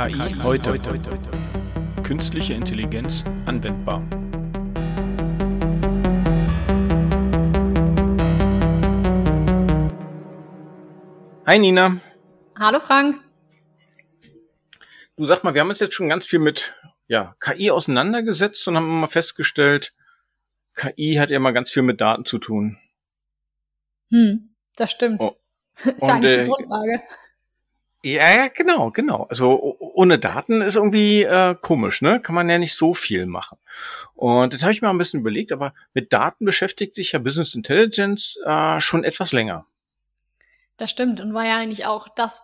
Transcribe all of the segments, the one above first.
KI heute. Künstliche Intelligenz anwendbar. Hi Nina. Hallo Frank. Du sag mal, wir haben uns jetzt schon ganz viel mit ja, KI auseinandergesetzt und haben immer festgestellt, KI hat ja immer ganz viel mit Daten zu tun. Hm, das stimmt. Oh. ist ja eigentlich die äh, Grundlage. Ja, ja, genau, genau. Also ohne Daten ist irgendwie äh, komisch, ne? Kann man ja nicht so viel machen. Und das habe ich mir ein bisschen überlegt, aber mit Daten beschäftigt sich ja Business Intelligence äh, schon etwas länger. Das stimmt und war ja eigentlich auch das,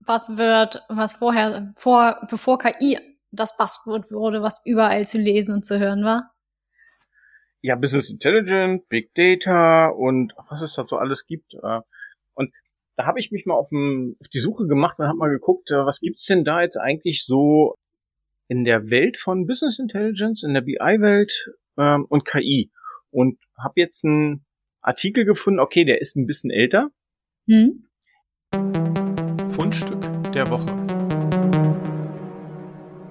was wird, was vorher, vor, bevor KI das Buzzword wurde, was überall zu lesen und zu hören war. Ja, Business Intelligence, Big Data und was es da so alles gibt. Äh, und da habe ich mich mal auf, dem, auf die Suche gemacht und habe mal geguckt, äh, was gibt's denn da jetzt eigentlich so in der Welt von Business Intelligence, in der BI-Welt ähm, und KI. Und habe jetzt einen Artikel gefunden, okay, der ist ein bisschen älter. Hm? Fundstück der Woche.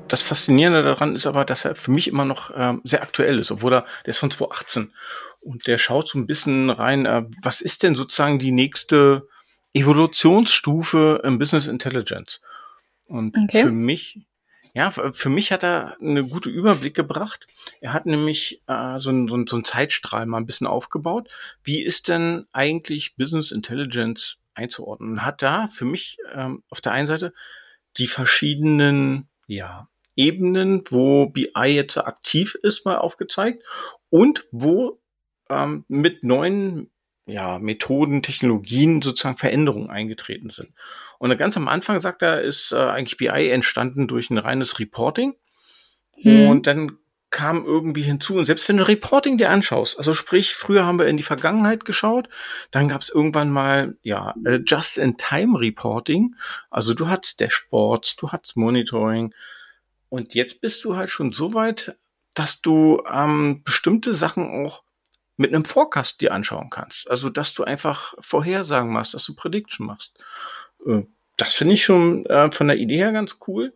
Das Faszinierende daran ist aber, dass er für mich immer noch ähm, sehr aktuell ist, obwohl er, der ist von 2018 und der schaut so ein bisschen rein, äh, was ist denn sozusagen die nächste Evolutionsstufe im Business Intelligence. Und okay. für mich, ja, für mich hat er eine gute Überblick gebracht. Er hat nämlich äh, so, ein, so, ein, so ein Zeitstrahl mal ein bisschen aufgebaut. Wie ist denn eigentlich Business Intelligence einzuordnen? Und hat da für mich ähm, auf der einen Seite die verschiedenen, ja, Ebenen, wo BI jetzt aktiv ist, mal aufgezeigt und wo ähm, mit neuen ja, Methoden, Technologien sozusagen Veränderungen eingetreten sind. Und ganz am Anfang sagt er, ist äh, eigentlich BI entstanden durch ein reines Reporting. Hm. Und dann kam irgendwie hinzu, und selbst wenn du Reporting dir anschaust, also sprich, früher haben wir in die Vergangenheit geschaut, dann gab es irgendwann mal, ja, äh, Just-in-Time-Reporting, also du hattest Dashboards, du hattest Monitoring, und jetzt bist du halt schon so weit, dass du ähm, bestimmte Sachen auch mit einem Forecast dir anschauen kannst. Also, dass du einfach Vorhersagen machst, dass du Prediction machst. Äh, das finde ich schon äh, von der Idee her ganz cool.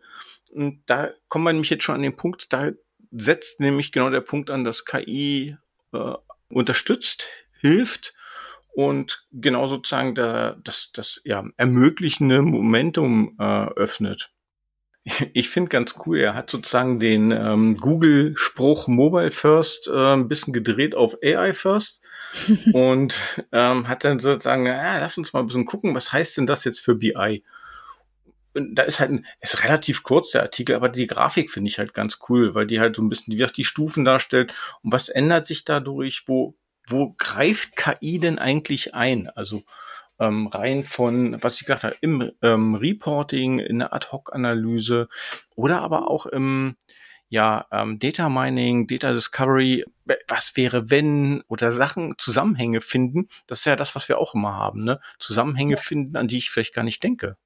Und da kommen wir nämlich jetzt schon an den Punkt, da setzt nämlich genau der Punkt an, dass KI äh, unterstützt, hilft und genau sozusagen da, das, das ja, ermöglichende Momentum äh, öffnet. Ich finde ganz cool, er hat sozusagen den ähm, Google-Spruch Mobile First äh, ein bisschen gedreht auf AI First und ähm, hat dann sozusagen, ja, lass uns mal ein bisschen gucken, was heißt denn das jetzt für BI? Und da ist halt ein, ist relativ kurz der Artikel, aber die Grafik finde ich halt ganz cool, weil die halt so ein bisschen wie die Stufen darstellt und was ändert sich dadurch, wo wo greift KI denn eigentlich ein? Also ähm, rein von, was ich gesagt habe, im ähm, Reporting, in der Ad-Hoc-Analyse oder aber auch im ja, ähm, Data Mining, Data Discovery, was wäre wenn oder Sachen, Zusammenhänge finden, das ist ja das, was wir auch immer haben, ne? Zusammenhänge ja. finden, an die ich vielleicht gar nicht denke.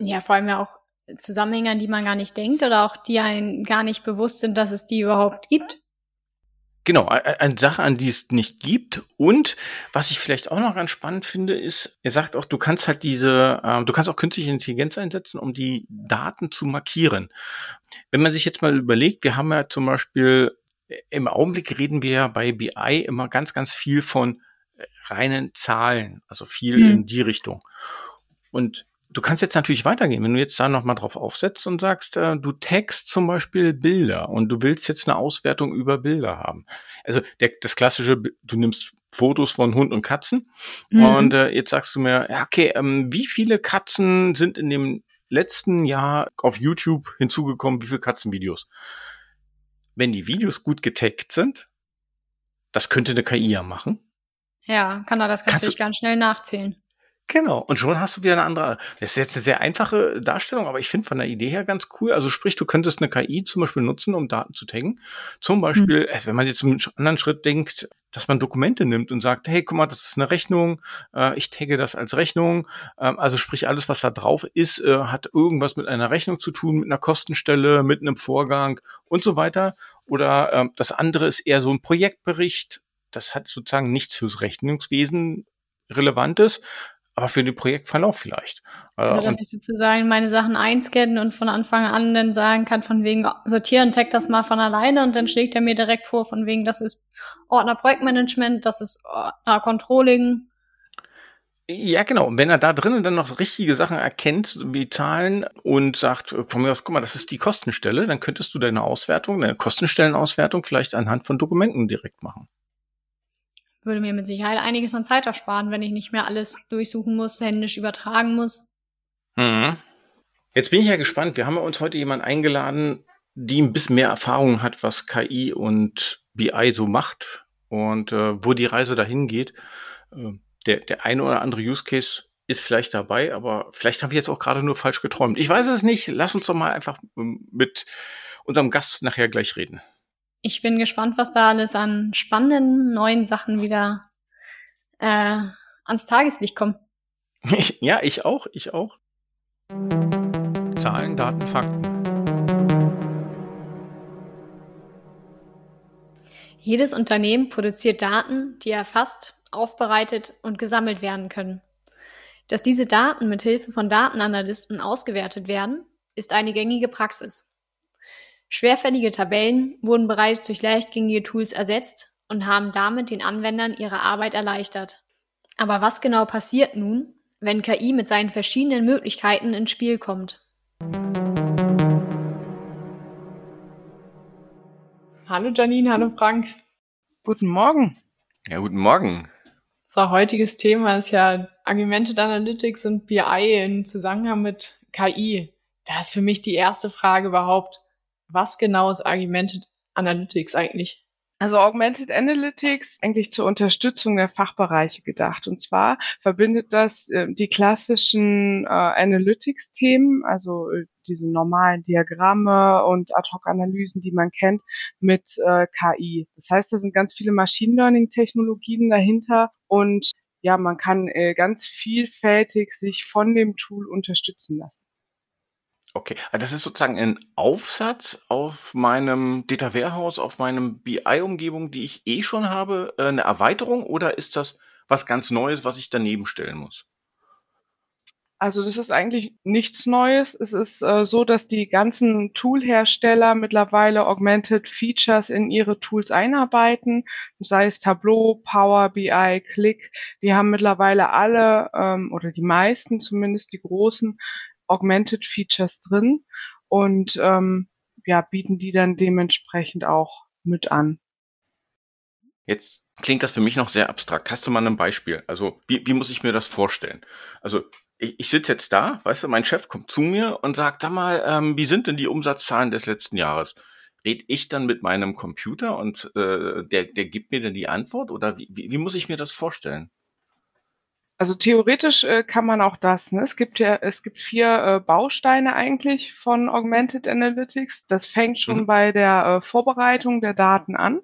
Ja, vor allem ja auch Zusammenhänge, an die man gar nicht denkt oder auch die einen gar nicht bewusst sind, dass es die überhaupt gibt. Genau, eine Sache, an die es nicht gibt. Und was ich vielleicht auch noch ganz spannend finde, ist, er sagt auch, du kannst halt diese, äh, du kannst auch künstliche Intelligenz einsetzen, um die Daten zu markieren. Wenn man sich jetzt mal überlegt, wir haben ja zum Beispiel, im Augenblick reden wir ja bei BI immer ganz, ganz viel von reinen Zahlen, also viel hm. in die Richtung. Und du kannst jetzt natürlich weitergehen, wenn du jetzt da nochmal drauf aufsetzt und sagst, äh, du tagst zum Beispiel Bilder und du willst jetzt eine Auswertung über Bilder haben. Also der, das klassische, du nimmst Fotos von Hund und Katzen mhm. und äh, jetzt sagst du mir, ja, okay, ähm, wie viele Katzen sind in dem letzten Jahr auf YouTube hinzugekommen, wie viele Katzenvideos? Wenn die Videos gut getaggt sind, das könnte eine KI ja machen. Ja, kann er das natürlich ganz schnell nachzählen. Genau. Und schon hast du wieder eine andere. Das ist jetzt eine sehr einfache Darstellung, aber ich finde von der Idee her ganz cool. Also sprich, du könntest eine KI zum Beispiel nutzen, um Daten zu taggen. Zum Beispiel, mhm. wenn man jetzt einen anderen Schritt denkt, dass man Dokumente nimmt und sagt, hey, guck mal, das ist eine Rechnung, äh, ich tagge das als Rechnung. Ähm, also sprich, alles, was da drauf ist, äh, hat irgendwas mit einer Rechnung zu tun, mit einer Kostenstelle, mit einem Vorgang und so weiter. Oder äh, das andere ist eher so ein Projektbericht. Das hat sozusagen nichts fürs Rechnungswesen Relevantes, aber für den Projektverlauf vielleicht. Also, dass ich sozusagen meine Sachen einscannen und von Anfang an dann sagen kann, von wegen sortieren, tag das mal von alleine und dann schlägt er mir direkt vor, von wegen, das ist Ordner Projektmanagement, das ist Ordner Controlling. Ja, genau. Und wenn er da drinnen dann noch richtige Sachen erkennt, wie Zahlen und sagt, von mir aus, guck mal, das ist die Kostenstelle, dann könntest du deine Auswertung, deine Kostenstellenauswertung vielleicht anhand von Dokumenten direkt machen würde mir mit Sicherheit einiges an Zeit ersparen, wenn ich nicht mehr alles durchsuchen muss, händisch übertragen muss. Mhm. Jetzt bin ich ja gespannt. Wir haben uns heute jemanden eingeladen, die ein bisschen mehr Erfahrung hat, was KI und BI so macht und äh, wo die Reise dahin geht. Äh, der, der eine oder andere Use Case ist vielleicht dabei, aber vielleicht habe ich jetzt auch gerade nur falsch geträumt. Ich weiß es nicht. Lass uns doch mal einfach ähm, mit unserem Gast nachher gleich reden. Ich bin gespannt, was da alles an spannenden neuen Sachen wieder äh, ans Tageslicht kommt. ja, ich auch, ich auch. Zahlen, Daten, Fakten. Jedes Unternehmen produziert Daten, die erfasst, aufbereitet und gesammelt werden können. Dass diese Daten mit Hilfe von Datenanalysten ausgewertet werden, ist eine gängige Praxis. Schwerfällige Tabellen wurden bereits durch leichtgängige Tools ersetzt und haben damit den Anwendern ihre Arbeit erleichtert. Aber was genau passiert nun, wenn KI mit seinen verschiedenen Möglichkeiten ins Spiel kommt? Hallo Janine, hallo Frank. Guten Morgen. Ja, guten Morgen. So, heutiges Thema ist ja Augmented Analytics und BI im Zusammenhang mit KI. Da ist für mich die erste Frage überhaupt, was genau ist Augmented Analytics eigentlich? Also Augmented Analytics eigentlich zur Unterstützung der Fachbereiche gedacht. Und zwar verbindet das äh, die klassischen äh, Analytics-Themen, also äh, diese normalen Diagramme und Ad-Hoc-Analysen, die man kennt, mit äh, KI. Das heißt, da sind ganz viele Machine Learning-Technologien dahinter und ja, man kann äh, ganz vielfältig sich von dem Tool unterstützen lassen. Okay, also das ist sozusagen ein Aufsatz auf meinem Data Warehouse, auf meinem BI-Umgebung, die ich eh schon habe, äh, eine Erweiterung oder ist das was ganz Neues, was ich daneben stellen muss? Also das ist eigentlich nichts Neues. Es ist äh, so, dass die ganzen Toolhersteller mittlerweile Augmented Features in ihre Tools einarbeiten, sei es Tableau, Power BI, Click. Die haben mittlerweile alle ähm, oder die meisten zumindest die großen Augmented Features drin und ähm, ja, bieten die dann dementsprechend auch mit an. Jetzt klingt das für mich noch sehr abstrakt. Hast du mal ein Beispiel? Also, wie, wie muss ich mir das vorstellen? Also, ich, ich sitze jetzt da, weißt du, mein Chef kommt zu mir und sagt, sag mal, ähm, wie sind denn die Umsatzzahlen des letzten Jahres? Red ich dann mit meinem Computer und äh, der, der gibt mir dann die Antwort oder wie, wie, wie muss ich mir das vorstellen? Also theoretisch äh, kann man auch das. Ne? Es gibt ja, es gibt vier äh, Bausteine eigentlich von Augmented Analytics. Das fängt schon mhm. bei der äh, Vorbereitung der Daten an.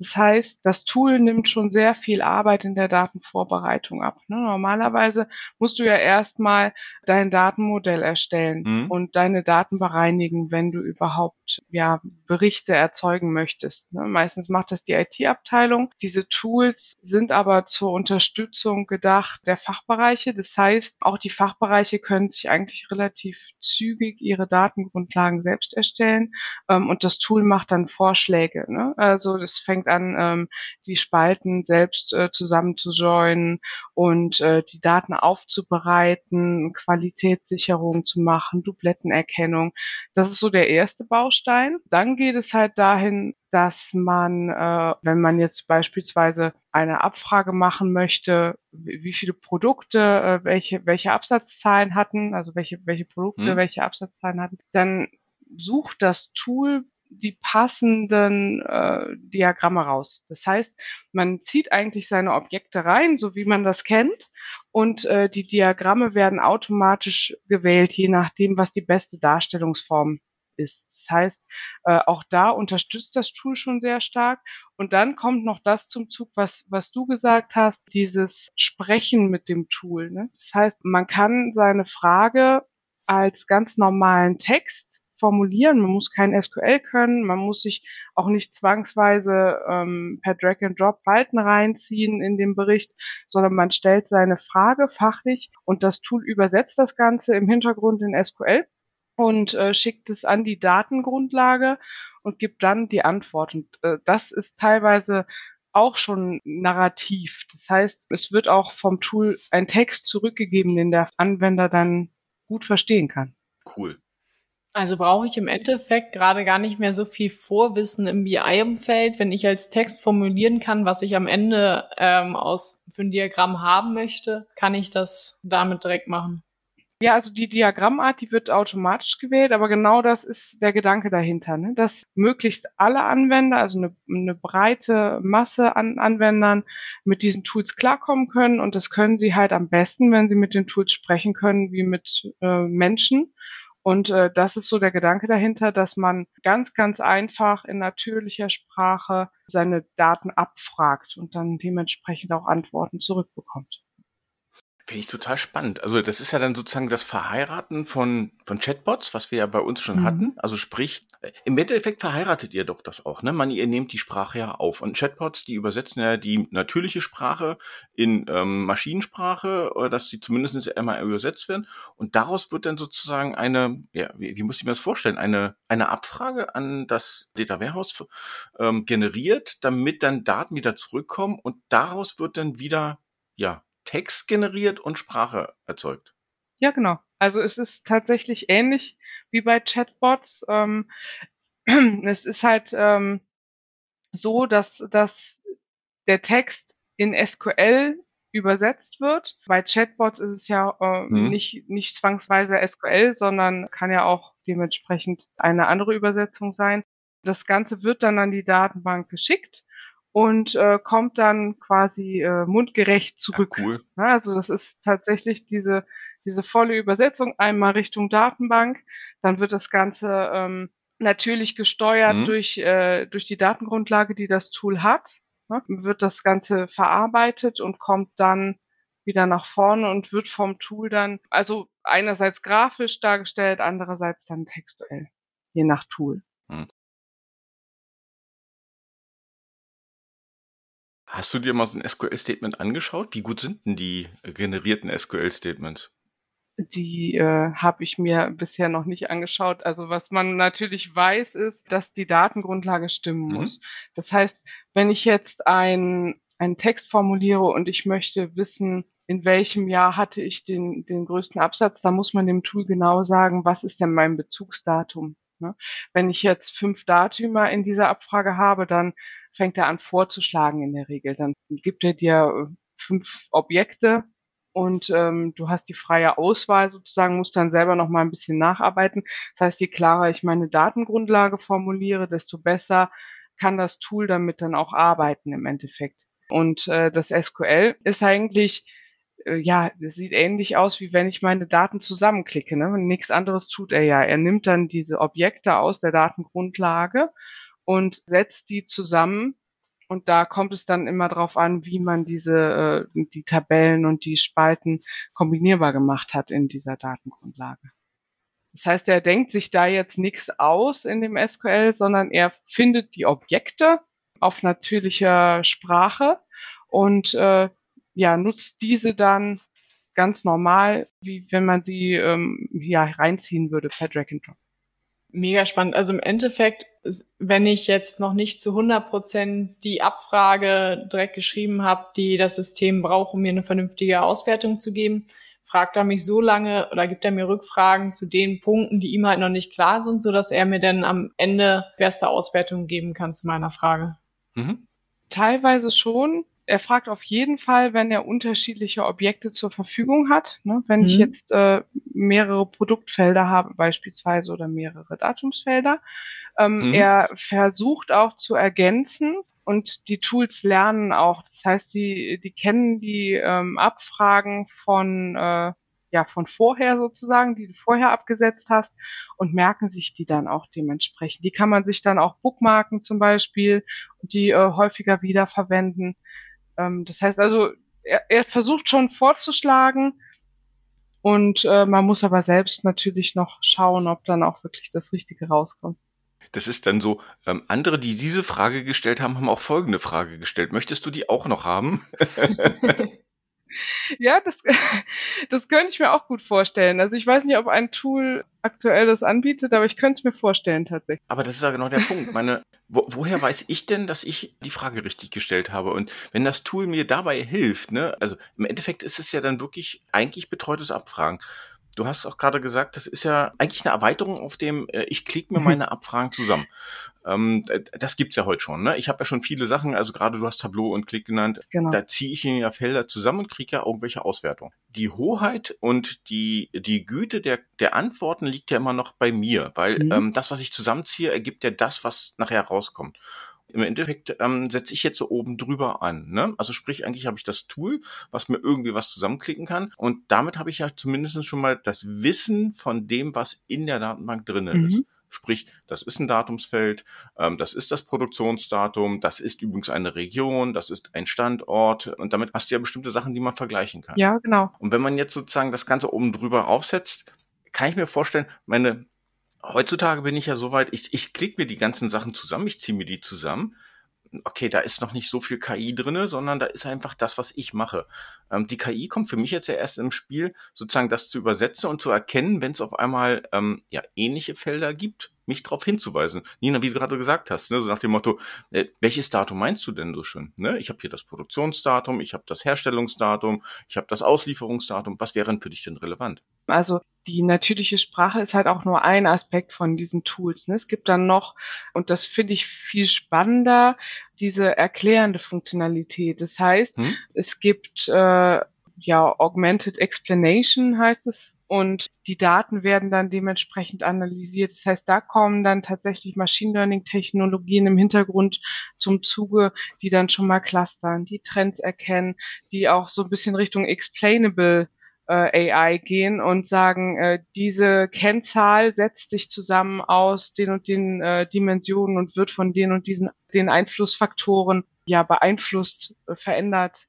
Das heißt, das Tool nimmt schon sehr viel Arbeit in der Datenvorbereitung ab. Ne? Normalerweise musst du ja erstmal dein Datenmodell erstellen mhm. und deine Daten bereinigen, wenn du überhaupt ja Berichte erzeugen möchtest. Ne? Meistens macht das die IT-Abteilung. Diese Tools sind aber zur Unterstützung gedacht der Fachbereiche. Das heißt, auch die Fachbereiche können sich eigentlich relativ zügig ihre Datengrundlagen selbst erstellen ähm, und das Tool macht dann Vorschläge. Ne? Also das fängt an, ähm, die Spalten selbst äh, zusammen zu joinen und äh, die Daten aufzubereiten, Qualitätssicherung zu machen, Dublettenerkennung. Das ist so der erste Baustein. Dann geht es halt dahin, dass man, äh, wenn man jetzt beispielsweise eine Abfrage machen möchte, wie viele Produkte, äh, welche, welche Absatzzahlen hatten, also welche, welche Produkte, hm. welche Absatzzahlen hatten, dann sucht das Tool die passenden äh, Diagramme raus. Das heißt, man zieht eigentlich seine Objekte rein, so wie man das kennt, und äh, die Diagramme werden automatisch gewählt, je nachdem, was die beste Darstellungsform ist. Das heißt, äh, auch da unterstützt das Tool schon sehr stark. Und dann kommt noch das zum Zug, was, was du gesagt hast, dieses Sprechen mit dem Tool. Ne? Das heißt, man kann seine Frage als ganz normalen Text formulieren, man muss kein SQL können, man muss sich auch nicht zwangsweise ähm, per Drag and Drop Falten reinziehen in den Bericht, sondern man stellt seine Frage fachlich und das Tool übersetzt das Ganze im Hintergrund in SQL und äh, schickt es an die Datengrundlage und gibt dann die Antwort. Und äh, das ist teilweise auch schon narrativ. Das heißt, es wird auch vom Tool ein Text zurückgegeben, den der Anwender dann gut verstehen kann. Cool. Also brauche ich im Endeffekt gerade gar nicht mehr so viel Vorwissen im BI-Umfeld, wenn ich als Text formulieren kann, was ich am Ende ähm, aus für ein Diagramm haben möchte, kann ich das damit direkt machen. Ja, also die Diagrammart, die wird automatisch gewählt, aber genau das ist der Gedanke dahinter, ne? dass möglichst alle Anwender, also eine, eine breite Masse an Anwendern mit diesen Tools klarkommen können und das können sie halt am besten, wenn sie mit den Tools sprechen können, wie mit äh, Menschen. Und äh, das ist so der Gedanke dahinter, dass man ganz, ganz einfach in natürlicher Sprache seine Daten abfragt und dann dementsprechend auch Antworten zurückbekommt. Finde ich total spannend. Also das ist ja dann sozusagen das Verheiraten von, von Chatbots, was wir ja bei uns schon mhm. hatten. Also sprich, äh, im Endeffekt verheiratet ihr doch das auch, ne? Man, ihr nehmt die Sprache ja auf. Und Chatbots, die übersetzen ja die natürliche Sprache in ähm, Maschinensprache, oder dass sie zumindest einmal übersetzt werden. Und daraus wird dann sozusagen eine, ja, wie, wie muss ich mir das vorstellen, eine, eine Abfrage an das Data Warehouse ähm, generiert, damit dann Daten wieder zurückkommen und daraus wird dann wieder, ja, Text generiert und Sprache erzeugt. Ja, genau. Also es ist tatsächlich ähnlich wie bei Chatbots. Ähm, es ist halt ähm, so, dass, dass der Text in SQL übersetzt wird. Bei Chatbots ist es ja äh, mhm. nicht, nicht zwangsweise SQL, sondern kann ja auch dementsprechend eine andere Übersetzung sein. Das Ganze wird dann an die Datenbank geschickt und äh, kommt dann quasi äh, mundgerecht zurück. Ja, cool. Ja, also das ist tatsächlich diese diese volle Übersetzung einmal Richtung Datenbank, dann wird das Ganze ähm, natürlich gesteuert mhm. durch äh, durch die Datengrundlage, die das Tool hat. Ne? Wird das Ganze verarbeitet und kommt dann wieder nach vorne und wird vom Tool dann also einerseits grafisch dargestellt, andererseits dann textuell, je nach Tool. Mhm. Hast du dir mal so ein SQL-Statement angeschaut? Wie gut sind denn die generierten SQL-Statements? Die äh, habe ich mir bisher noch nicht angeschaut. Also was man natürlich weiß, ist, dass die Datengrundlage stimmen mhm. muss. Das heißt, wenn ich jetzt ein, einen Text formuliere und ich möchte wissen, in welchem Jahr hatte ich den, den größten Absatz, da muss man dem Tool genau sagen, was ist denn mein Bezugsdatum. Ne? Wenn ich jetzt fünf Datümer in dieser Abfrage habe, dann fängt er an vorzuschlagen in der Regel. Dann gibt er dir äh, fünf Objekte und ähm, du hast die freie Auswahl sozusagen, musst dann selber noch mal ein bisschen nacharbeiten. Das heißt, je klarer ich meine Datengrundlage formuliere, desto besser kann das Tool damit dann auch arbeiten im Endeffekt. Und äh, das SQL ist eigentlich äh, ja, das sieht ähnlich aus, wie wenn ich meine Daten zusammenklicke. Ne? Nichts anderes tut er ja. Er nimmt dann diese Objekte aus der Datengrundlage und setzt die zusammen. Und da kommt es dann immer darauf an, wie man diese äh, die Tabellen und die Spalten kombinierbar gemacht hat in dieser Datengrundlage. Das heißt, er denkt sich da jetzt nichts aus in dem SQL, sondern er findet die Objekte auf natürlicher Sprache und äh, ja, nutzt diese dann ganz normal, wie wenn man sie ähm, ja, reinziehen würde per Drag and Drop. Mega spannend. Also im Endeffekt, wenn ich jetzt noch nicht zu 100 Prozent die Abfrage direkt geschrieben habe, die das System braucht, um mir eine vernünftige Auswertung zu geben, fragt er mich so lange oder gibt er mir Rückfragen zu den Punkten, die ihm halt noch nicht klar sind, so dass er mir dann am Ende beste Auswertung geben kann zu meiner Frage. Mhm. Teilweise schon er fragt auf jeden Fall, wenn er unterschiedliche Objekte zur Verfügung hat. Ne? Wenn mhm. ich jetzt äh, mehrere Produktfelder habe beispielsweise oder mehrere Datumsfelder. Ähm, mhm. Er versucht auch zu ergänzen und die Tools lernen auch. Das heißt, die, die kennen die ähm, Abfragen von äh, ja von vorher sozusagen, die du vorher abgesetzt hast und merken sich die dann auch dementsprechend. Die kann man sich dann auch bookmarken zum Beispiel und die äh, häufiger wiederverwenden. Ähm, das heißt also, er, er versucht schon vorzuschlagen Und äh, man muss aber selbst natürlich noch schauen, ob dann auch wirklich das Richtige rauskommt. Das ist dann so, ähm, andere, die diese Frage gestellt haben, haben auch folgende Frage gestellt. Möchtest du die auch noch haben? ja, das, das könnte ich mir auch gut vorstellen. Also ich weiß nicht, ob ein Tool aktuell das anbietet, aber ich könnte es mir vorstellen tatsächlich. Aber das ist ja genau der Punkt. Meine, wo, woher weiß ich denn, dass ich die Frage richtig gestellt habe? Und wenn das Tool mir dabei hilft, ne, also im Endeffekt ist es ja dann wirklich eigentlich betreutes Abfragen. Du hast auch gerade gesagt, das ist ja eigentlich eine Erweiterung auf dem, äh, ich klicke mir mhm. meine Abfragen zusammen. Ähm, das gibt's ja heute schon. Ne? Ich habe ja schon viele Sachen, also gerade du hast Tableau und Klick genannt. Genau. Da ziehe ich in ja Felder zusammen und kriege ja irgendwelche Auswertungen. Die Hoheit und die, die Güte der, der Antworten liegt ja immer noch bei mir, weil mhm. ähm, das, was ich zusammenziehe, ergibt ja das, was nachher rauskommt im Endeffekt ähm, setze ich jetzt so oben drüber an. Ne? Also sprich, eigentlich habe ich das Tool, was mir irgendwie was zusammenklicken kann. Und damit habe ich ja zumindest schon mal das Wissen von dem, was in der Datenbank drinnen mhm. ist. Sprich, das ist ein Datumsfeld, ähm, das ist das Produktionsdatum, das ist übrigens eine Region, das ist ein Standort und damit hast du ja bestimmte Sachen, die man vergleichen kann. Ja, genau. Und wenn man jetzt sozusagen das Ganze oben drüber aufsetzt, kann ich mir vorstellen, meine heutzutage bin ich ja soweit, ich, ich klicke mir die ganzen Sachen zusammen, ich ziehe mir die zusammen. Okay, da ist noch nicht so viel KI drinne, sondern da ist einfach das, was ich mache. Ähm, die KI kommt für mich jetzt ja erst im Spiel, sozusagen das zu übersetzen und zu erkennen, wenn es auf einmal ähm, ja ähnliche Felder gibt, mich darauf hinzuweisen. Nina, wie du gerade gesagt hast, ne, so nach dem Motto, äh, welches Datum meinst du denn so schön? Ne? Ich habe hier das Produktionsdatum, ich habe das Herstellungsdatum, ich habe das Auslieferungsdatum. Was wäre denn für dich denn relevant? Also die natürliche Sprache ist halt auch nur ein Aspekt von diesen Tools. Ne? Es gibt dann noch, und das finde ich viel spannender, diese erklärende Funktionalität. Das heißt, hm? es gibt äh, ja Augmented Explanation heißt es und die Daten werden dann dementsprechend analysiert. Das heißt, da kommen dann tatsächlich Machine Learning Technologien im Hintergrund zum Zuge, die dann schon mal clustern, die Trends erkennen, die auch so ein bisschen Richtung explainable äh, AI gehen und sagen, äh, diese Kennzahl setzt sich zusammen aus den und den äh, Dimensionen und wird von den und diesen den Einflussfaktoren ja beeinflusst, verändert.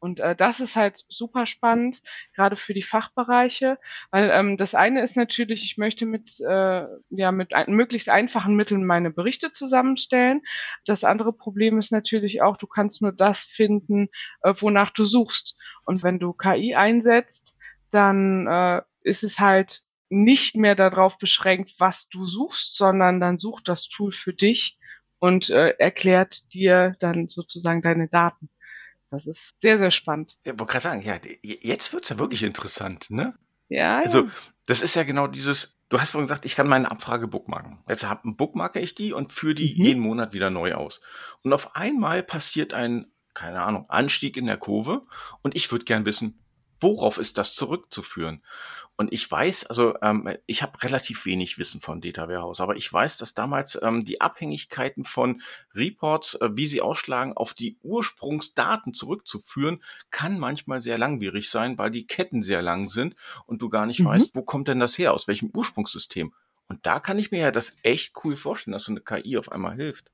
Und äh, das ist halt super spannend, gerade für die Fachbereiche, weil ähm, das eine ist natürlich, ich möchte mit äh, ja mit ein, möglichst einfachen Mitteln meine Berichte zusammenstellen. Das andere Problem ist natürlich auch, du kannst nur das finden, äh, wonach du suchst. Und wenn du KI einsetzt, dann äh, ist es halt nicht mehr darauf beschränkt, was du suchst, sondern dann sucht das Tool für dich und äh, erklärt dir dann sozusagen deine Daten. Das ist sehr, sehr spannend. Ja, wollte gerade sagen, ja, jetzt wird's ja wirklich interessant, ne? Ja. Also, das ist ja genau dieses, du hast vorhin gesagt, ich kann meine Abfrage bookmarken. Jetzt hab, bookmarke ich die und führe die mhm. jeden Monat wieder neu aus. Und auf einmal passiert ein, keine Ahnung, Anstieg in der Kurve und ich würde gern wissen, worauf ist das zurückzuführen? Und ich weiß, also ähm, ich habe relativ wenig Wissen von Data Warehouse, aber ich weiß, dass damals ähm, die Abhängigkeiten von Reports, äh, wie sie ausschlagen, auf die Ursprungsdaten zurückzuführen, kann manchmal sehr langwierig sein, weil die Ketten sehr lang sind und du gar nicht mhm. weißt, wo kommt denn das her, aus welchem Ursprungssystem. Und da kann ich mir ja das echt cool vorstellen, dass so eine KI auf einmal hilft.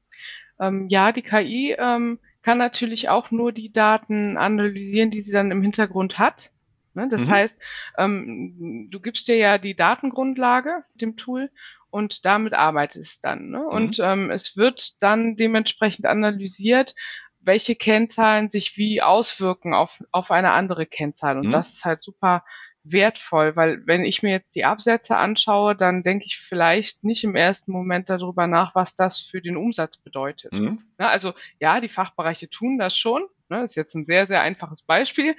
Ähm, ja, die KI ähm, kann natürlich auch nur die Daten analysieren, die sie dann im Hintergrund hat. Ne? Das mhm. heißt, ähm, du gibst dir ja die Datengrundlage dem Tool und damit arbeitest dann. Ne? Mhm. Und ähm, es wird dann dementsprechend analysiert, welche Kennzahlen sich wie auswirken auf, auf eine andere Kennzahl. Und mhm. das ist halt super wertvoll, weil wenn ich mir jetzt die Absätze anschaue, dann denke ich vielleicht nicht im ersten Moment darüber nach, was das für den Umsatz bedeutet. Mhm. Ja, also ja, die Fachbereiche tun das schon. Ne, ist jetzt ein sehr, sehr einfaches Beispiel.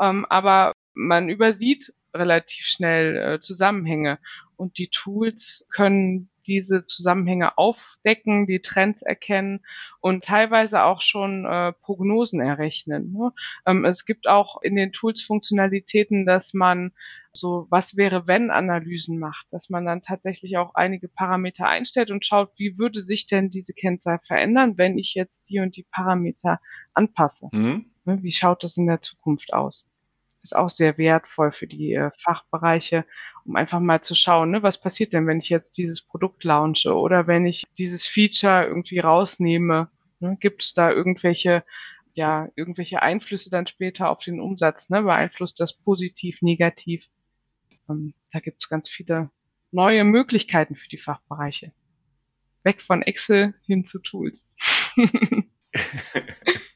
Ähm, aber man übersieht relativ schnell äh, Zusammenhänge und die Tools können diese Zusammenhänge aufdecken, die Trends erkennen und teilweise auch schon äh, Prognosen errechnen. Ne? Ähm, es gibt auch in den Tools Funktionalitäten, dass man so was wäre wenn Analysen macht, dass man dann tatsächlich auch einige Parameter einstellt und schaut, wie würde sich denn diese Kennzahl verändern, wenn ich jetzt die und die Parameter anpasse. Mhm. Ne? Wie schaut das in der Zukunft aus? Ist auch sehr wertvoll für die äh, Fachbereiche, um einfach mal zu schauen, ne, was passiert denn, wenn ich jetzt dieses Produkt launche oder wenn ich dieses Feature irgendwie rausnehme. Ne, Gibt es da irgendwelche, ja, irgendwelche Einflüsse dann später auf den Umsatz? Ne? Beeinflusst das positiv, negativ? ähm, da gibt es ganz viele neue Möglichkeiten für die Fachbereiche. Weg von Excel hin zu Tools.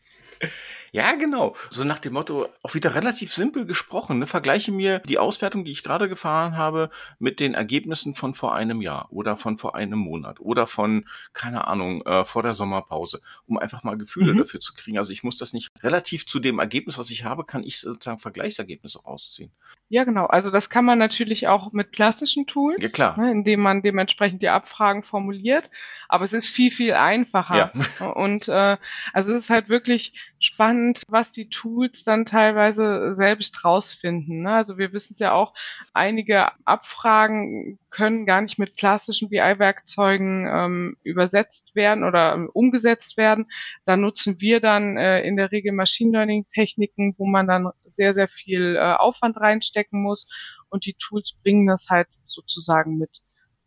Ja, genau. So nach dem Motto, auch wieder relativ simpel gesprochen. Ne? Vergleiche mir die Auswertung, die ich gerade gefahren habe, mit den Ergebnissen von vor einem Jahr oder von vor einem Monat oder von, keine Ahnung, äh, vor der Sommerpause, um einfach mal Gefühle mhm. dafür zu kriegen. Also ich muss das nicht relativ zu dem Ergebnis, was ich habe, kann ich sozusagen Vergleichsergebnisse rausziehen. Ja, genau. Also das kann man natürlich auch mit klassischen Tools, ja, klar. Ne, indem man dementsprechend die Abfragen formuliert. Aber es ist viel, viel einfacher. Ja. Und äh, also es ist halt wirklich spannend, was die Tools dann teilweise selbst rausfinden. Ne? Also wir wissen ja auch, einige Abfragen können gar nicht mit klassischen BI-Werkzeugen ähm, übersetzt werden oder ähm, umgesetzt werden. Da nutzen wir dann äh, in der Regel Machine Learning-Techniken, wo man dann sehr, sehr viel äh, Aufwand reinstecken muss und die Tools bringen das halt sozusagen mit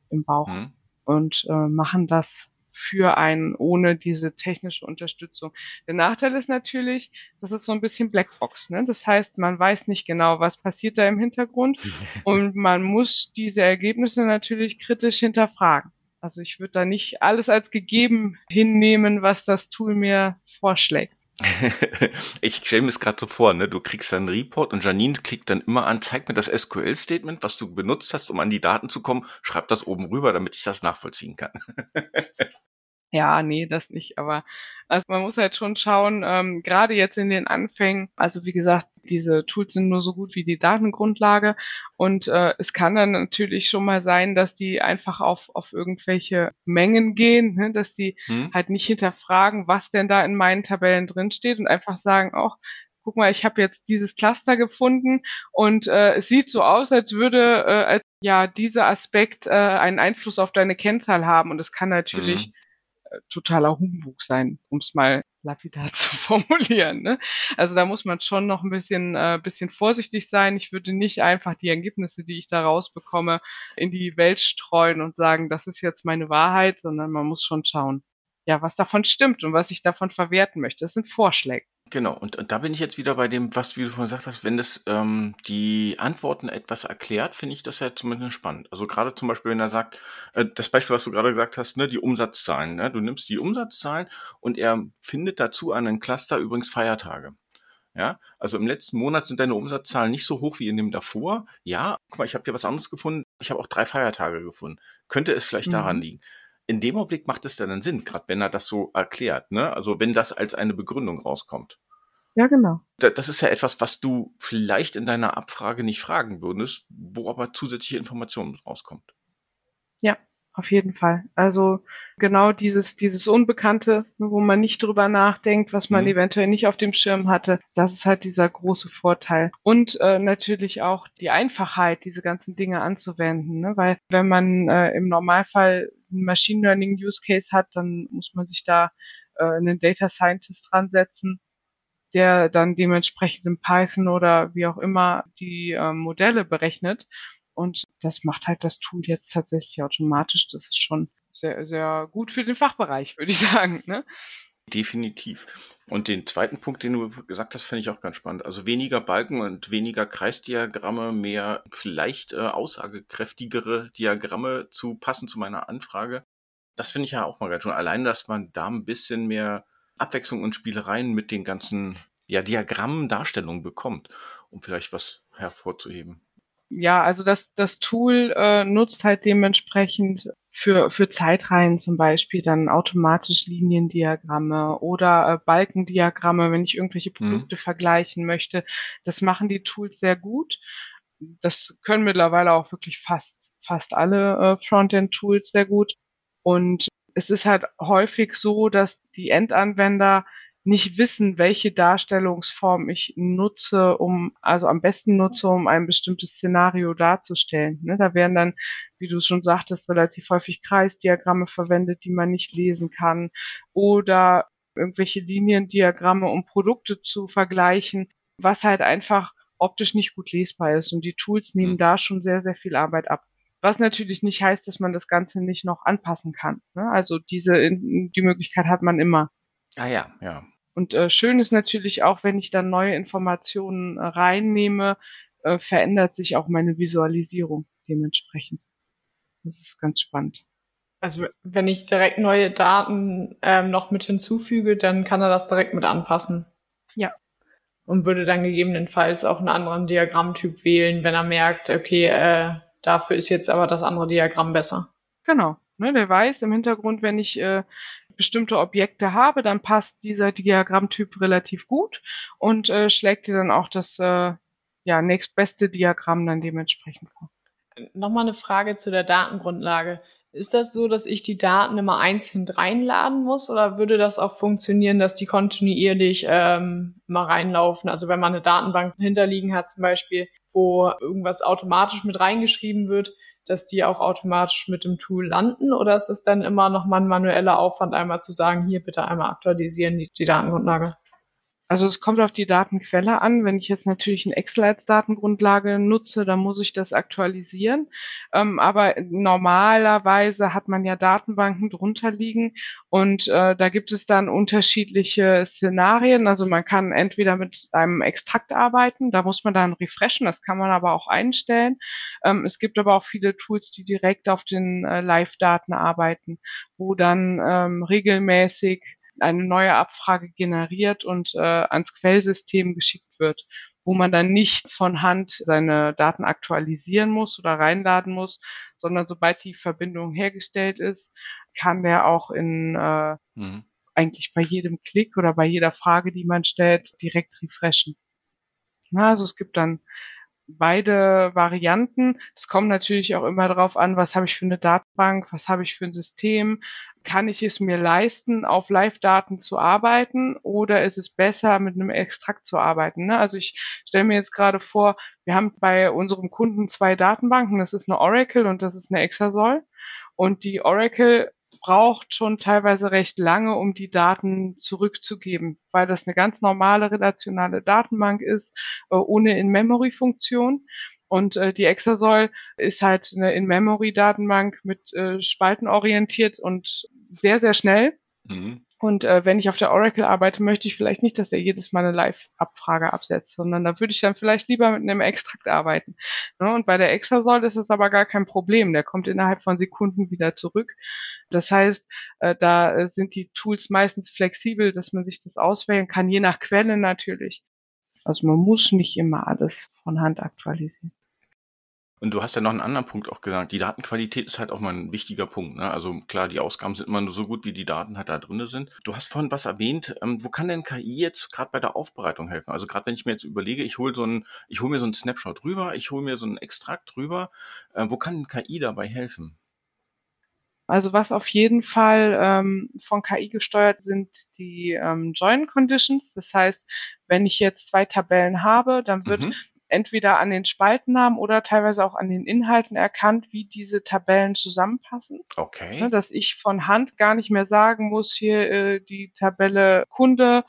im Bauch mhm. und äh, machen das für einen ohne diese technische Unterstützung. Der Nachteil ist natürlich, das ist so ein bisschen Blackbox. Ne? Das heißt, man weiß nicht genau, was passiert da im Hintergrund und man muss diese Ergebnisse natürlich kritisch hinterfragen. Also ich würde da nicht alles als gegeben hinnehmen, was das Tool mir vorschlägt. ich stelle mir es gerade so vor, ne? Du kriegst dann einen Report und Janine klickt dann immer an, zeig mir das SQL-Statement, was du benutzt hast, um an die Daten zu kommen, schreib das oben rüber, damit ich das nachvollziehen kann. Ja, nee, das nicht. Aber also man muss halt schon schauen, ähm, gerade jetzt in den Anfängen, also wie gesagt, diese Tools sind nur so gut wie die Datengrundlage und äh, es kann dann natürlich schon mal sein, dass die einfach auf, auf irgendwelche Mengen gehen, ne? dass die hm. halt nicht hinterfragen, was denn da in meinen Tabellen drinsteht und einfach sagen, auch guck mal, ich habe jetzt dieses Cluster gefunden und äh, es sieht so aus, als würde äh, als, ja dieser Aspekt äh, einen Einfluss auf deine Kennzahl haben und es kann natürlich mhm totaler Humbug sein, um es mal lapidar zu formulieren. Ne? Also da muss man schon noch ein bisschen, äh, bisschen vorsichtig sein. Ich würde nicht einfach die Ergebnisse, die ich da rausbekomme, in die Welt streuen und sagen, das ist jetzt meine Wahrheit, sondern man muss schon schauen, ja, was davon stimmt und was ich davon verwerten möchte. Das sind Vorschläge. Genau, und, und da bin ich jetzt wieder bei dem, was du vorhin gesagt hast, wenn das ähm, die Antworten etwas erklärt, finde ich das ja zumindest spannend. Also gerade zum Beispiel, wenn er sagt, äh, das Beispiel, was du gerade gesagt hast, ne, die Umsatzzahlen, ne? du nimmst die Umsatzzahlen und er findet dazu einen Cluster übrigens Feiertage. Ja, also im letzten Monat sind deine Umsatzzahlen nicht so hoch wie in dem davor. Ja, guck mal, ich habe dir was anderes gefunden. Ich habe auch drei Feiertage gefunden. Könnte es vielleicht mhm. daran liegen? In dem Augenblick macht es dann Sinn, gerade wenn er das so erklärt, ne? Also wenn das als eine Begründung rauskommt. Ja, genau. Das ist ja etwas, was du vielleicht in deiner Abfrage nicht fragen würdest, wo aber zusätzliche Informationen rauskommt. Ja, auf jeden Fall. Also genau dieses, dieses Unbekannte, wo man nicht drüber nachdenkt, was man mhm. eventuell nicht auf dem Schirm hatte, das ist halt dieser große Vorteil. Und äh, natürlich auch die Einfachheit, diese ganzen Dinge anzuwenden. Ne? Weil wenn man äh, im Normalfall einen Machine Learning Use Case hat, dann muss man sich da äh, einen Data Scientist dran setzen, der dann dementsprechend in Python oder wie auch immer die äh, Modelle berechnet. Und das macht halt das Tool jetzt tatsächlich automatisch. Das ist schon sehr, sehr gut für den Fachbereich, würde ich sagen. Ne? Definitiv. Und den zweiten Punkt, den du gesagt hast, finde ich auch ganz spannend. Also weniger Balken und weniger Kreisdiagramme, mehr vielleicht äh, aussagekräftigere Diagramme zu passen zu meiner Anfrage. Das finde ich ja auch mal ganz schön. Allein, dass man da ein bisschen mehr Abwechslung und Spielereien mit den ganzen ja, Diagrammen, Darstellungen bekommt, um vielleicht was hervorzuheben ja, also das, das Tool äh, nutzt halt dementsprechend für, für Zeitreihen zum Beispiel dann automatisch Liniendiagramme oder äh, Balkendiagramme, wenn ich irgendwelche mhm. Produkte mhm. vergleichen möchte. Das machen die Tools sehr gut. Das können mittlerweile auch wirklich fast, fast alle äh, Frontend-Tools sehr gut. Und es ist halt häufig so, dass die Endanwender nicht wissen, welche Darstellungsform ich nutze, um, also am besten nutze, um ein bestimmtes Szenario darzustellen. Ne? Da werden dann, wie du schon sagtest, relativ häufig Kreisdiagramme verwendet, die man nicht lesen kann oder irgendwelche Liniendiagramme, um Produkte zu vergleichen, was halt einfach optisch nicht gut lesbar ist. Und die Tools nehmen mhm. da schon sehr, sehr viel Arbeit ab. Was natürlich nicht heißt, dass man das Ganze nicht noch anpassen kann. Ne? Also diese, die Möglichkeit hat man immer. Ah ja, ja. Und äh, schön ist natürlich auch, wenn ich dann neue Informationen äh, reinnehme, äh, verändert sich auch meine Visualisierung dementsprechend. Das ist ganz spannend. Also wenn ich direkt neue Daten ähm, noch mit hinzufüge, dann kann er das direkt mit anpassen. Ja. Und würde dann gegebenenfalls auch einen anderen Diagrammtyp wählen, wenn er merkt, okay, äh, dafür ist jetzt aber das andere Diagramm besser. Genau. Ne, der weiß im Hintergrund, wenn ich äh, bestimmte Objekte habe, dann passt dieser Diagrammtyp relativ gut und äh, schlägt dir dann auch das äh, ja, nächstbeste Diagramm dann dementsprechend vor. Nochmal eine Frage zu der Datengrundlage. Ist das so, dass ich die Daten immer einzeln reinladen muss oder würde das auch funktionieren, dass die kontinuierlich ähm, mal reinlaufen? Also wenn man eine Datenbank hinterliegen hat zum Beispiel, wo irgendwas automatisch mit reingeschrieben wird, dass die auch automatisch mit dem Tool landen? Oder ist es dann immer noch mal ein manueller Aufwand, einmal zu sagen, hier bitte einmal aktualisieren die, die Datengrundlage? Also es kommt auf die Datenquelle an. Wenn ich jetzt natürlich ein Excel als Datengrundlage nutze, dann muss ich das aktualisieren. Ähm, aber normalerweise hat man ja Datenbanken drunter liegen und äh, da gibt es dann unterschiedliche Szenarien. Also man kann entweder mit einem Extrakt arbeiten, da muss man dann refreshen, das kann man aber auch einstellen. Ähm, es gibt aber auch viele Tools, die direkt auf den äh, Live-Daten arbeiten, wo dann ähm, regelmäßig eine neue Abfrage generiert und äh, ans Quellsystem geschickt wird, wo man dann nicht von Hand seine Daten aktualisieren muss oder reinladen muss, sondern sobald die Verbindung hergestellt ist, kann der auch in äh, mhm. eigentlich bei jedem Klick oder bei jeder Frage, die man stellt, direkt refreshen. Ja, also es gibt dann beide Varianten. Es kommt natürlich auch immer darauf an, was habe ich für eine Datenbank, was habe ich für ein System, kann ich es mir leisten, auf Live-Daten zu arbeiten oder ist es besser, mit einem Extrakt zu arbeiten? Ne? Also ich stelle mir jetzt gerade vor, wir haben bei unserem Kunden zwei Datenbanken, das ist eine Oracle und das ist eine Exasol. Und die Oracle braucht schon teilweise recht lange, um die Daten zurückzugeben, weil das eine ganz normale relationale Datenbank ist, äh, ohne In-Memory-Funktion. Und äh, die Exasol ist halt eine In-Memory-Datenbank mit äh, Spalten orientiert und sehr, sehr schnell. Mhm. Und äh, wenn ich auf der Oracle arbeite, möchte ich vielleicht nicht, dass er jedes Mal eine Live-Abfrage absetzt, sondern da würde ich dann vielleicht lieber mit einem Extrakt arbeiten. Ne? Und bei der Exasol ist das aber gar kein Problem. Der kommt innerhalb von Sekunden wieder zurück. Das heißt, äh, da äh, sind die Tools meistens flexibel, dass man sich das auswählen kann, je nach Quelle natürlich. Also man muss nicht immer alles von Hand aktualisieren. Und du hast ja noch einen anderen Punkt auch gesagt. Die Datenqualität ist halt auch mal ein wichtiger Punkt. Ne? Also klar, die Ausgaben sind immer nur so gut, wie die Daten halt da drin sind. Du hast vorhin was erwähnt. Ähm, wo kann denn KI jetzt gerade bei der Aufbereitung helfen? Also gerade wenn ich mir jetzt überlege, ich hole so ein, ich hole mir so einen Snapshot rüber, ich hole mir so einen Extrakt rüber. Äh, wo kann KI dabei helfen? Also was auf jeden Fall ähm, von KI gesteuert sind die ähm, Join Conditions. Das heißt, wenn ich jetzt zwei Tabellen habe, dann wird mhm entweder an den Spaltennamen oder teilweise auch an den Inhalten erkannt, wie diese Tabellen zusammenpassen. Okay. Ne, dass ich von Hand gar nicht mehr sagen muss, hier äh, die Tabelle Kunde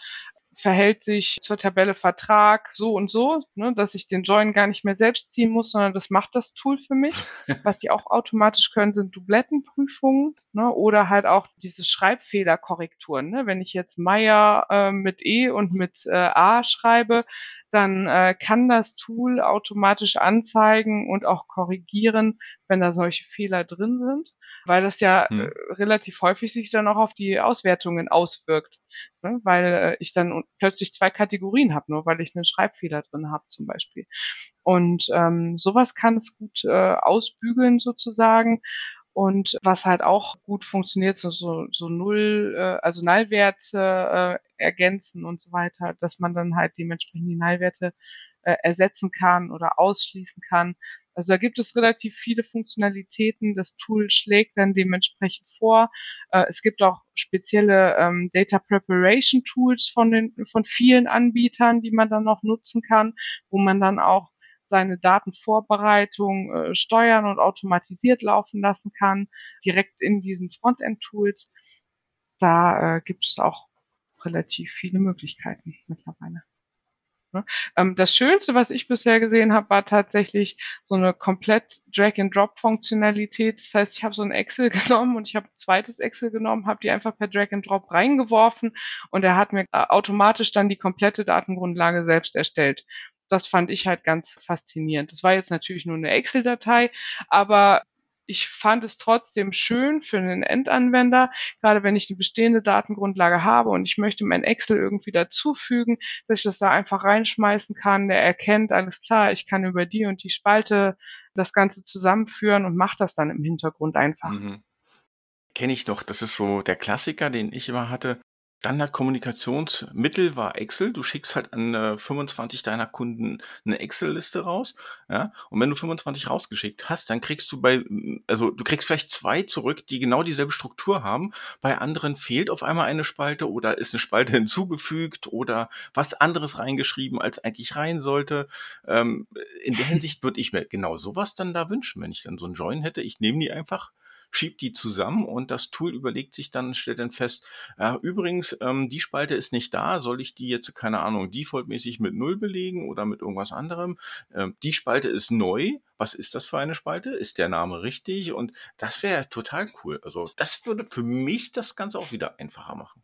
verhält sich zur Tabelle Vertrag so und so, ne, dass ich den Join gar nicht mehr selbst ziehen muss, sondern das macht das Tool für mich. Was die auch automatisch können, sind Dublettenprüfungen ne, oder halt auch diese Schreibfehlerkorrekturen. Ne. Wenn ich jetzt Meier äh, mit E und mit äh, A schreibe, dann äh, kann das Tool automatisch anzeigen und auch korrigieren, wenn da solche Fehler drin sind, weil das ja hm. äh, relativ häufig sich dann auch auf die Auswertungen auswirkt, ne? weil äh, ich dann plötzlich zwei Kategorien habe, nur weil ich einen Schreibfehler drin habe zum Beispiel. Und ähm, sowas kann es gut äh, ausbügeln sozusagen. Und was halt auch gut funktioniert, so, so, so Null, äh, also Nullwerte äh, ergänzen und so weiter, dass man dann halt dementsprechend die Nullwerte äh, ersetzen kann oder ausschließen kann. Also da gibt es relativ viele Funktionalitäten. Das Tool schlägt dann dementsprechend vor. Äh, es gibt auch spezielle ähm, Data Preparation Tools von den von vielen Anbietern, die man dann noch nutzen kann, wo man dann auch seine Datenvorbereitung äh, steuern und automatisiert laufen lassen kann, direkt in diesen Frontend-Tools. Da äh, gibt es auch relativ viele Möglichkeiten mittlerweile. Ne? Ähm, das Schönste, was ich bisher gesehen habe, war tatsächlich so eine komplett Drag-and-Drop-Funktionalität. Das heißt, ich habe so ein Excel genommen und ich habe ein zweites Excel genommen, habe die einfach per Drag-and-Drop reingeworfen und er hat mir äh, automatisch dann die komplette Datengrundlage selbst erstellt das fand ich halt ganz faszinierend. Das war jetzt natürlich nur eine Excel-Datei, aber ich fand es trotzdem schön für einen Endanwender, gerade wenn ich eine bestehende Datengrundlage habe und ich möchte mein Excel irgendwie dazufügen, dass ich das da einfach reinschmeißen kann. Der erkennt, alles klar, ich kann über die und die Spalte das Ganze zusammenführen und macht das dann im Hintergrund einfach. Mhm. Kenne ich doch, das ist so der Klassiker, den ich immer hatte. Standard-Kommunikationsmittel war Excel. Du schickst halt an äh, 25 deiner Kunden eine Excel-Liste raus. Ja? Und wenn du 25 rausgeschickt hast, dann kriegst du bei, also du kriegst vielleicht zwei zurück, die genau dieselbe Struktur haben. Bei anderen fehlt auf einmal eine Spalte oder ist eine Spalte hinzugefügt oder was anderes reingeschrieben, als eigentlich rein sollte. Ähm, in der Hinsicht würde ich mir genau sowas dann da wünschen, wenn ich dann so einen Join hätte. Ich nehme die einfach schiebt die zusammen und das Tool überlegt sich dann, stellt dann fest, ja, übrigens, ähm, die Spalte ist nicht da, soll ich die jetzt, keine Ahnung, defaultmäßig mit Null belegen oder mit irgendwas anderem? Ähm, die Spalte ist neu, was ist das für eine Spalte? Ist der Name richtig? Und das wäre total cool. Also das würde für mich das Ganze auch wieder einfacher machen.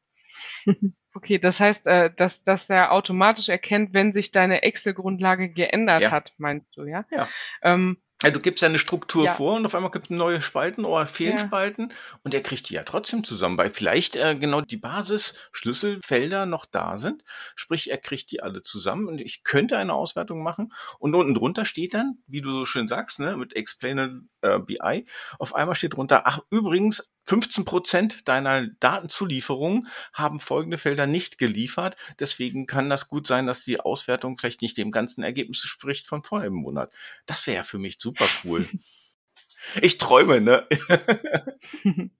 Okay, das heißt, äh, dass, dass er automatisch erkennt, wenn sich deine Excel-Grundlage geändert ja. hat, meinst du, ja? Ja. Ähm, ja, du gibst ja eine Struktur ja. vor und auf einmal gibt es neue Spalten oder fehlen ja. Spalten und er kriegt die ja trotzdem zusammen, weil vielleicht äh, genau die Basis-Schlüsselfelder noch da sind. Sprich, er kriegt die alle zusammen und ich könnte eine Auswertung machen und unten drunter steht dann, wie du so schön sagst, ne, mit Explainable äh, BI, auf einmal steht drunter, ach übrigens, 15 Prozent deiner Datenzulieferungen haben folgende Felder nicht geliefert. Deswegen kann das gut sein, dass die Auswertung vielleicht nicht dem ganzen Ergebnis spricht von vor einem Monat. Das wäre für mich super cool. Ich träume, ne?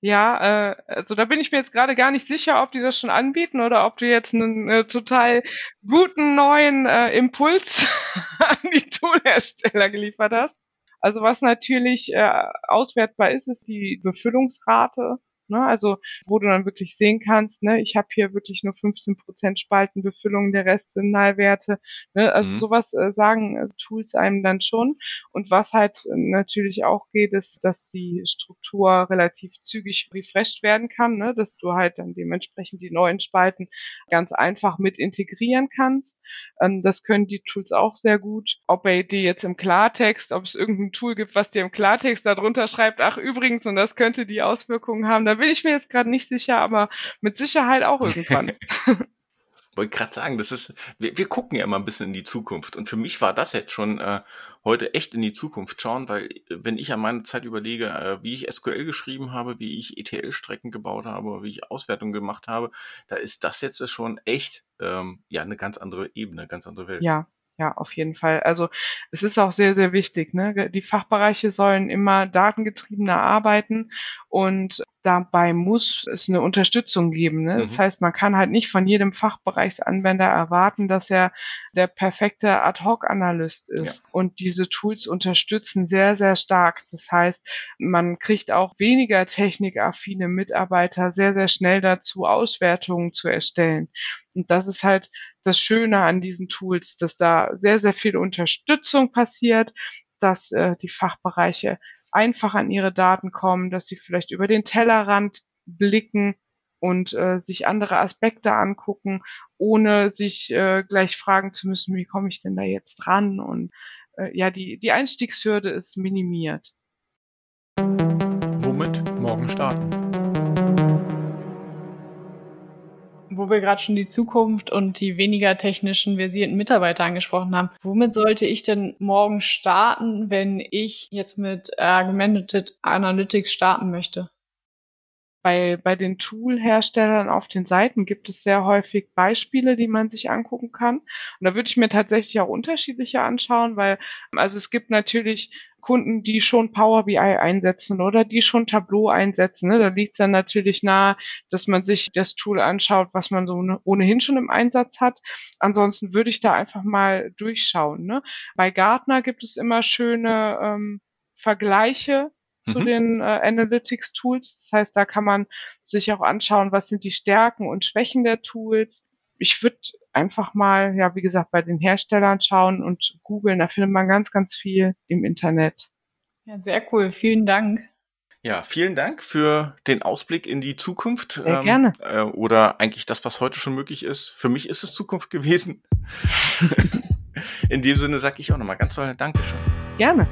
ja, äh, also da bin ich mir jetzt gerade gar nicht sicher, ob die das schon anbieten oder ob du jetzt einen äh, total guten neuen äh, Impuls an die Toolhersteller geliefert hast. Also was natürlich äh, auswertbar ist, ist die Befüllungsrate. Ne? Also wo du dann wirklich sehen kannst, ne, ich habe hier wirklich nur 15% Spaltenbefüllung, der Rest sind Nullwerte. Ne? Also mhm. sowas äh, sagen äh, Tools einem dann schon. Und was halt natürlich auch geht, ist, dass die Struktur relativ zügig refreshed werden kann, ne? dass du halt dann dementsprechend die neuen Spalten ganz einfach mit integrieren kannst. Ähm, das können die Tools auch sehr gut. Ob er die jetzt im Klartext, ob es irgendein Tool gibt, was dir im Klartext darunter schreibt, ach übrigens, und das könnte die Auswirkungen haben, da bin ich mir jetzt gerade nicht sicher, aber mit Sicherheit auch irgendwann. Wollte gerade sagen, das ist, wir, wir gucken ja immer ein bisschen in die Zukunft. Und für mich war das jetzt schon äh, heute echt in die Zukunft schauen, weil wenn ich an meine Zeit überlege, äh, wie ich SQL geschrieben habe, wie ich ETL-Strecken gebaut habe, wie ich Auswertungen gemacht habe, da ist das jetzt schon echt ähm, ja eine ganz andere Ebene, ganz andere Welt. Ja, ja, auf jeden Fall. Also es ist auch sehr, sehr wichtig. Ne? Die Fachbereiche sollen immer datengetriebener arbeiten und dabei muss es eine Unterstützung geben. Ne? Mhm. Das heißt, man kann halt nicht von jedem Fachbereichsanwender erwarten, dass er der perfekte Ad-Hoc-Analyst ist. Ja. Und diese Tools unterstützen sehr, sehr stark. Das heißt, man kriegt auch weniger technikaffine Mitarbeiter sehr, sehr schnell dazu, Auswertungen zu erstellen. Und das ist halt das Schöne an diesen Tools, dass da sehr, sehr viel Unterstützung passiert, dass äh, die Fachbereiche einfach an ihre Daten kommen, dass sie vielleicht über den Tellerrand blicken und äh, sich andere Aspekte angucken, ohne sich äh, gleich fragen zu müssen, wie komme ich denn da jetzt dran? Und äh, ja, die, die Einstiegshürde ist minimiert. Womit morgen starten? Wo wir gerade schon die Zukunft und die weniger technischen versierten Mitarbeiter angesprochen haben. Womit sollte ich denn morgen starten, wenn ich jetzt mit Augmented Analytics starten möchte? Bei, bei den Tool-Herstellern auf den Seiten gibt es sehr häufig Beispiele, die man sich angucken kann. Und da würde ich mir tatsächlich auch unterschiedliche anschauen, weil, also es gibt natürlich Kunden, die schon Power BI einsetzen oder die schon Tableau einsetzen. Ne? Da liegt es dann natürlich nahe, dass man sich das Tool anschaut, was man so ne, ohnehin schon im Einsatz hat. Ansonsten würde ich da einfach mal durchschauen. Ne? Bei Gartner gibt es immer schöne ähm, Vergleiche zu mhm. den äh, Analytics-Tools. Das heißt, da kann man sich auch anschauen, was sind die Stärken und Schwächen der Tools ich würde einfach mal, ja, wie gesagt, bei den Herstellern schauen und googeln. Da findet man ganz, ganz viel im Internet. Ja, sehr cool. Vielen Dank. Ja, vielen Dank für den Ausblick in die Zukunft. Sehr ähm, gerne. Äh, oder eigentlich das, was heute schon möglich ist. Für mich ist es Zukunft gewesen. in dem Sinne sage ich auch nochmal ganz toll Dankeschön. Gerne.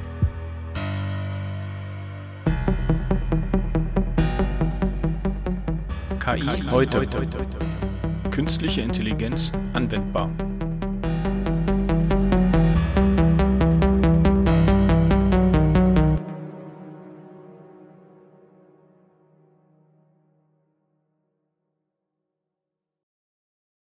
KI, heute. heute. Künstliche Intelligenz anwendbar.